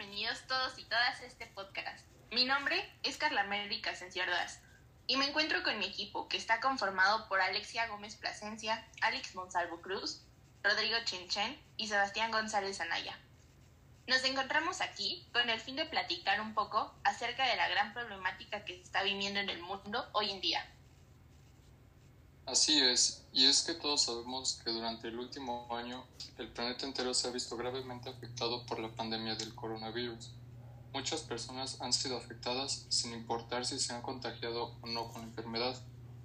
bienvenidos todos y todas a este podcast. Mi nombre es Carla América Senciordas y me encuentro con mi equipo que está conformado por Alexia Gómez Plasencia, Alex Monsalvo Cruz, Rodrigo Chinchen y Sebastián González Anaya. Nos encontramos aquí con el fin de platicar un poco acerca de la gran problemática que se está viviendo en el mundo hoy en día. Así es, y es que todos sabemos que durante el último año el planeta entero se ha visto gravemente afectado por la pandemia del coronavirus. Muchas personas han sido afectadas sin importar si se han contagiado o no con la enfermedad,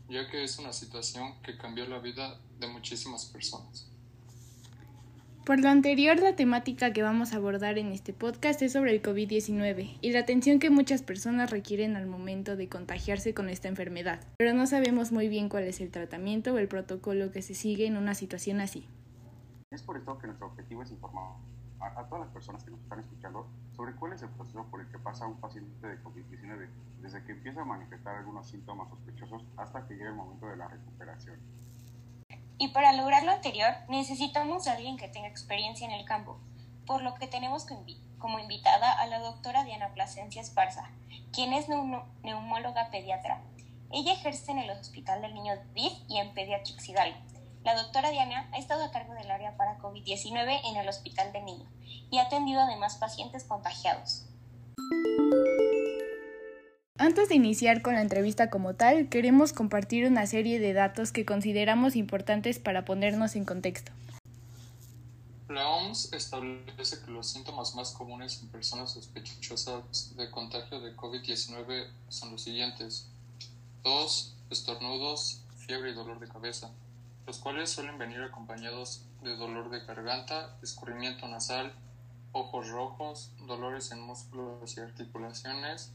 ya que es una situación que cambió la vida de muchísimas personas. Por lo anterior, la temática que vamos a abordar en este podcast es sobre el COVID-19 y la atención que muchas personas requieren al momento de contagiarse con esta enfermedad, pero no sabemos muy bien cuál es el tratamiento o el protocolo que se sigue en una situación así. Es por esto que nuestro objetivo es informar a, a todas las personas que nos están escuchando sobre cuál es el proceso por el que pasa un paciente de COVID-19, desde que empieza a manifestar algunos síntomas sospechosos hasta que llega el momento de la recuperación. Y para lograr lo anterior, necesitamos a alguien que tenga experiencia en el campo, por lo que tenemos como invitada a la doctora Diana Plasencia Esparza, quien es neumóloga pediatra. Ella ejerce en el Hospital del Niño DIF y en Pediatrics Hidalgo. La doctora Diana ha estado a cargo del área para COVID-19 en el Hospital del Niño y ha atendido además pacientes contagiados. Antes de iniciar con la entrevista como tal, queremos compartir una serie de datos que consideramos importantes para ponernos en contexto. La OMS establece que los síntomas más comunes en personas sospechosas de contagio de COVID-19 son los siguientes. Tos, estornudos, fiebre y dolor de cabeza, los cuales suelen venir acompañados de dolor de garganta, escurrimiento nasal, ojos rojos, dolores en músculos y articulaciones,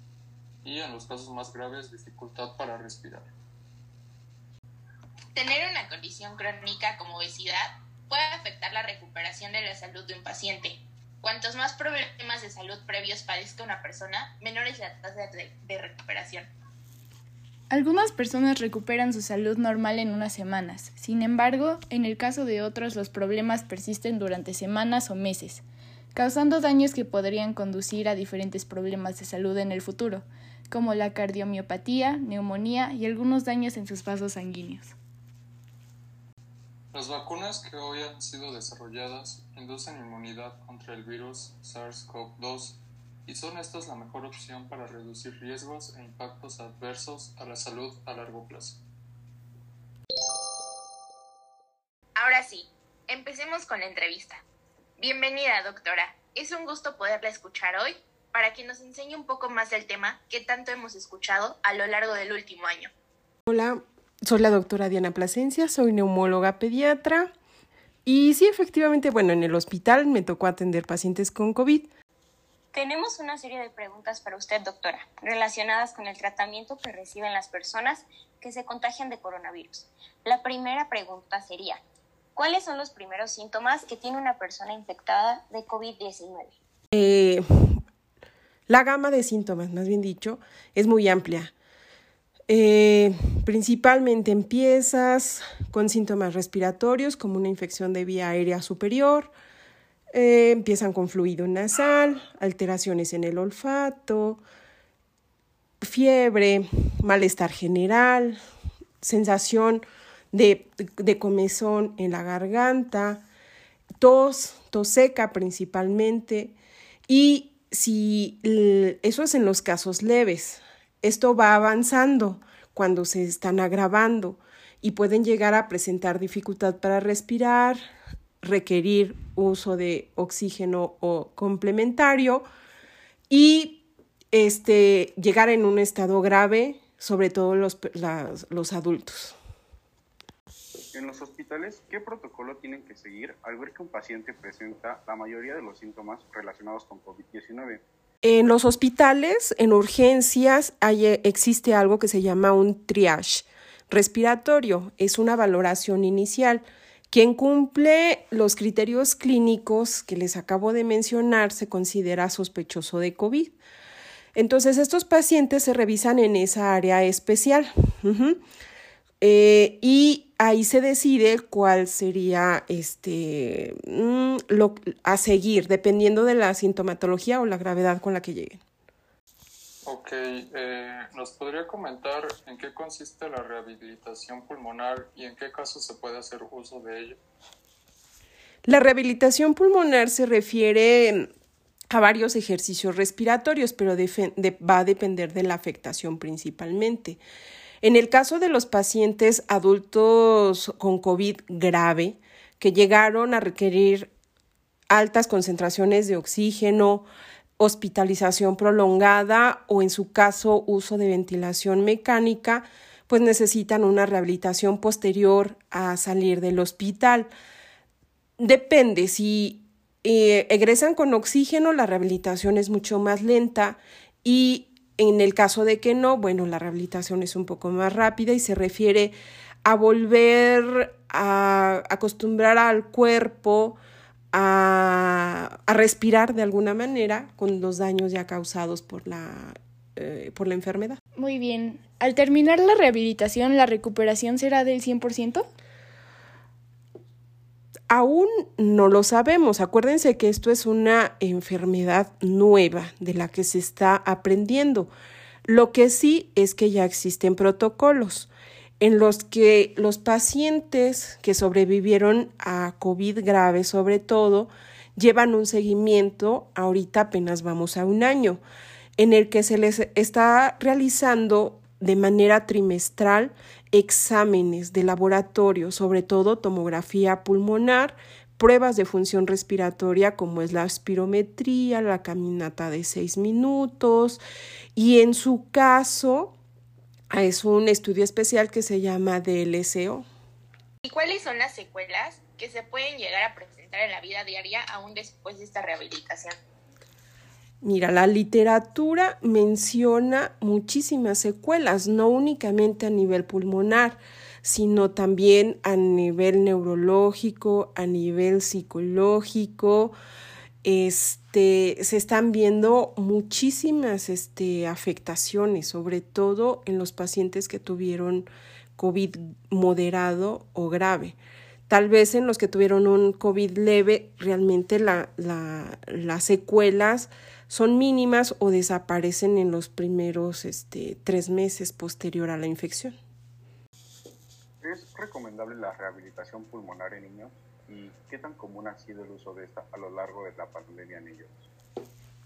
y en los casos más graves dificultad para respirar. Tener una condición crónica como obesidad puede afectar la recuperación de la salud de un paciente. Cuantos más problemas de salud previos padezca una persona, menor es la tasa de, de recuperación. Algunas personas recuperan su salud normal en unas semanas. Sin embargo, en el caso de otros los problemas persisten durante semanas o meses, causando daños que podrían conducir a diferentes problemas de salud en el futuro, como la cardiomiopatía, neumonía y algunos daños en sus vasos sanguíneos. Las vacunas que hoy han sido desarrolladas inducen inmunidad contra el virus SARS-CoV-2 y son estas la mejor opción para reducir riesgos e impactos adversos a la salud a largo plazo. Ahora sí, empecemos con la entrevista. Bienvenida, doctora. Es un gusto poderla escuchar hoy para que nos enseñe un poco más del tema que tanto hemos escuchado a lo largo del último año. Hola, soy la doctora Diana Plasencia, soy neumóloga pediatra y sí, efectivamente, bueno, en el hospital me tocó atender pacientes con COVID. Tenemos una serie de preguntas para usted, doctora, relacionadas con el tratamiento que reciben las personas que se contagian de coronavirus. La primera pregunta sería, ¿cuáles son los primeros síntomas que tiene una persona infectada de COVID-19? Eh, la gama de síntomas, más bien dicho, es muy amplia. Eh, principalmente empiezas con síntomas respiratorios como una infección de vía aérea superior, eh, empiezan con fluido nasal, alteraciones en el olfato, fiebre, malestar general, sensación de, de comezón en la garganta, tos, tos seca principalmente y si eso es en los casos leves, esto va avanzando cuando se están agravando y pueden llegar a presentar dificultad para respirar, requerir uso de oxígeno o complementario y este, llegar en un estado grave, sobre todo los, los adultos. En los hospitales, ¿qué protocolo tienen que seguir al ver que un paciente presenta la mayoría de los síntomas relacionados con COVID-19? En los hospitales, en urgencias, hay, existe algo que se llama un triage respiratorio. Es una valoración inicial. Quien cumple los criterios clínicos que les acabo de mencionar se considera sospechoso de COVID. Entonces, estos pacientes se revisan en esa área especial. Eh, y ahí se decide cuál sería este, mm, lo, a seguir, dependiendo de la sintomatología o la gravedad con la que lleguen. Ok, eh, ¿nos podría comentar en qué consiste la rehabilitación pulmonar y en qué casos se puede hacer uso de ella? La rehabilitación pulmonar se refiere a varios ejercicios respiratorios, pero va a depender de la afectación principalmente. En el caso de los pacientes adultos con COVID grave, que llegaron a requerir altas concentraciones de oxígeno, hospitalización prolongada o en su caso uso de ventilación mecánica, pues necesitan una rehabilitación posterior a salir del hospital. Depende, si eh, egresan con oxígeno, la rehabilitación es mucho más lenta y en el caso de que no, bueno, la rehabilitación es un poco más rápida y se refiere a volver a acostumbrar al cuerpo a, respirar de alguna manera con los daños ya causados por la, eh, por la enfermedad. Muy bien. Al terminar la rehabilitación, ¿la recuperación será del 100%? Aún no lo sabemos. Acuérdense que esto es una enfermedad nueva de la que se está aprendiendo. Lo que sí es que ya existen protocolos en los que los pacientes que sobrevivieron a COVID grave, sobre todo, llevan un seguimiento, ahorita apenas vamos a un año, en el que se les está realizando de manera trimestral exámenes de laboratorio, sobre todo tomografía pulmonar, pruebas de función respiratoria como es la espirometría, la caminata de seis minutos y en su caso es un estudio especial que se llama DLCO. ¿Y cuáles son las secuelas que se pueden llegar a presentar en la vida diaria aún después de esta rehabilitación? Mira, la literatura menciona muchísimas secuelas, no únicamente a nivel pulmonar, sino también a nivel neurológico, a nivel psicológico. Este, se están viendo muchísimas este, afectaciones, sobre todo en los pacientes que tuvieron COVID moderado o grave. Tal vez en los que tuvieron un COVID leve, realmente la, las secuelas son mínimas o desaparecen en los primeros este, tres meses posterior a la infección. ¿Es recomendable la rehabilitación pulmonar en niños? ¿Y qué tan común ha sido el uso de esta a lo largo de la pandemia en ellos?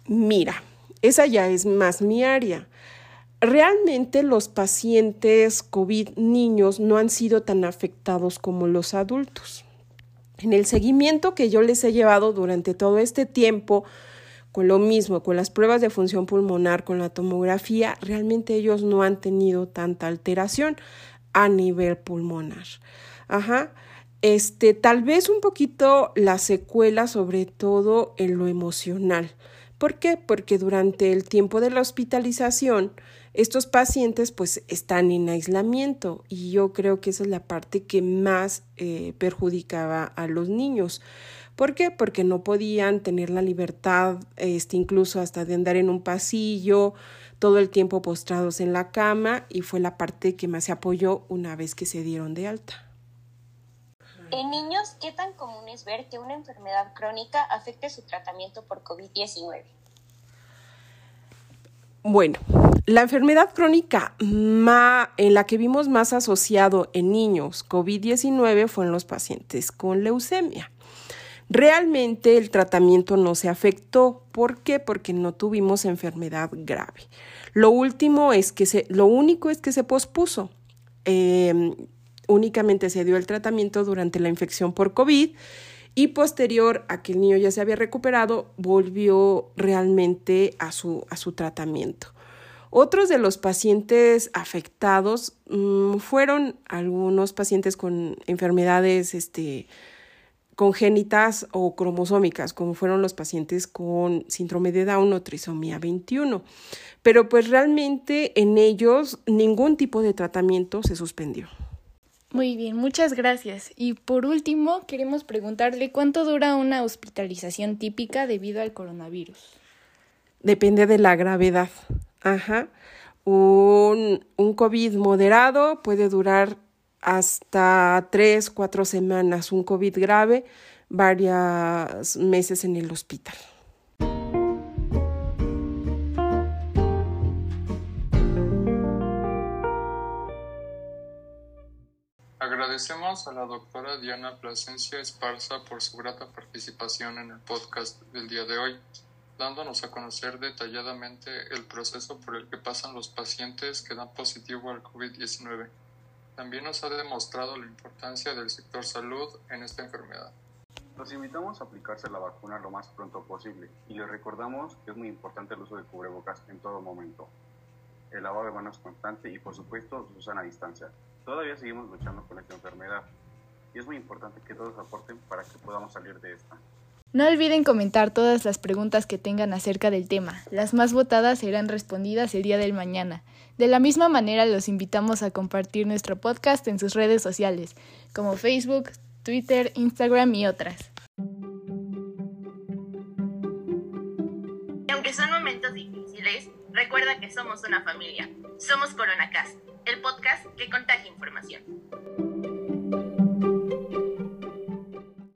Mira, esa ya es más mi área. Realmente los pacientes COVID niños no han sido tan afectados como los adultos. En el seguimiento que yo les he llevado durante todo este tiempo, con lo mismo, con las pruebas de función pulmonar, con la tomografía, realmente ellos no han tenido tanta alteración a nivel pulmonar. Ajá. Este, tal vez un poquito la secuela, sobre todo en lo emocional. ¿Por qué? Porque durante el tiempo de la hospitalización, estos pacientes pues están en aislamiento y yo creo que esa es la parte que más eh, perjudicaba a los niños. ¿Por qué? Porque no podían tener la libertad, este, incluso hasta de andar en un pasillo, todo el tiempo postrados en la cama y fue la parte que más se apoyó una vez que se dieron de alta. En niños, ¿qué tan común es ver que una enfermedad crónica afecte su tratamiento por COVID-19? Bueno, la enfermedad crónica en la que vimos más asociado en niños COVID-19 fue en los pacientes con leucemia. Realmente el tratamiento no se afectó. ¿Por qué? Porque no tuvimos enfermedad grave. Lo último es que se, lo único es que se pospuso. Em, únicamente se dio el tratamiento durante la infección por COVID y posterior a que el niño ya se había recuperado, volvió realmente a su, a su tratamiento. Otros de los pacientes afectados mm, fueron algunos pacientes con enfermedades este, congénitas o cromosómicas, como fueron los pacientes con síndrome de Down o trisomía 21. Pero pues realmente en ellos ningún tipo de tratamiento se suspendió. Muy bien, muchas gracias. Y por último, queremos preguntarle cuánto dura una hospitalización típica debido al coronavirus. Depende de la gravedad. Ajá. Un, un COVID moderado puede durar hasta tres, cuatro semanas, un COVID grave, varios meses en el hospital. Agradecemos a la doctora Diana Plasencia Esparza por su grata participación en el podcast del día de hoy, dándonos a conocer detalladamente el proceso por el que pasan los pacientes que dan positivo al COVID-19. También nos ha demostrado la importancia del sector salud en esta enfermedad. Los invitamos a aplicarse la vacuna lo más pronto posible y les recordamos que es muy importante el uso de cubrebocas en todo momento, el lavado de manos constante y por supuesto su sana distancia. Todavía seguimos luchando con esta enfermedad y es muy importante que todos aporten para que podamos salir de esta. No olviden comentar todas las preguntas que tengan acerca del tema. Las más votadas serán respondidas el día del mañana. De la misma manera los invitamos a compartir nuestro podcast en sus redes sociales, como Facebook, Twitter, Instagram y otras. Y aunque son momentos difíciles, recuerda que somos una familia. Somos CoronaCast, el podcast que contagia información.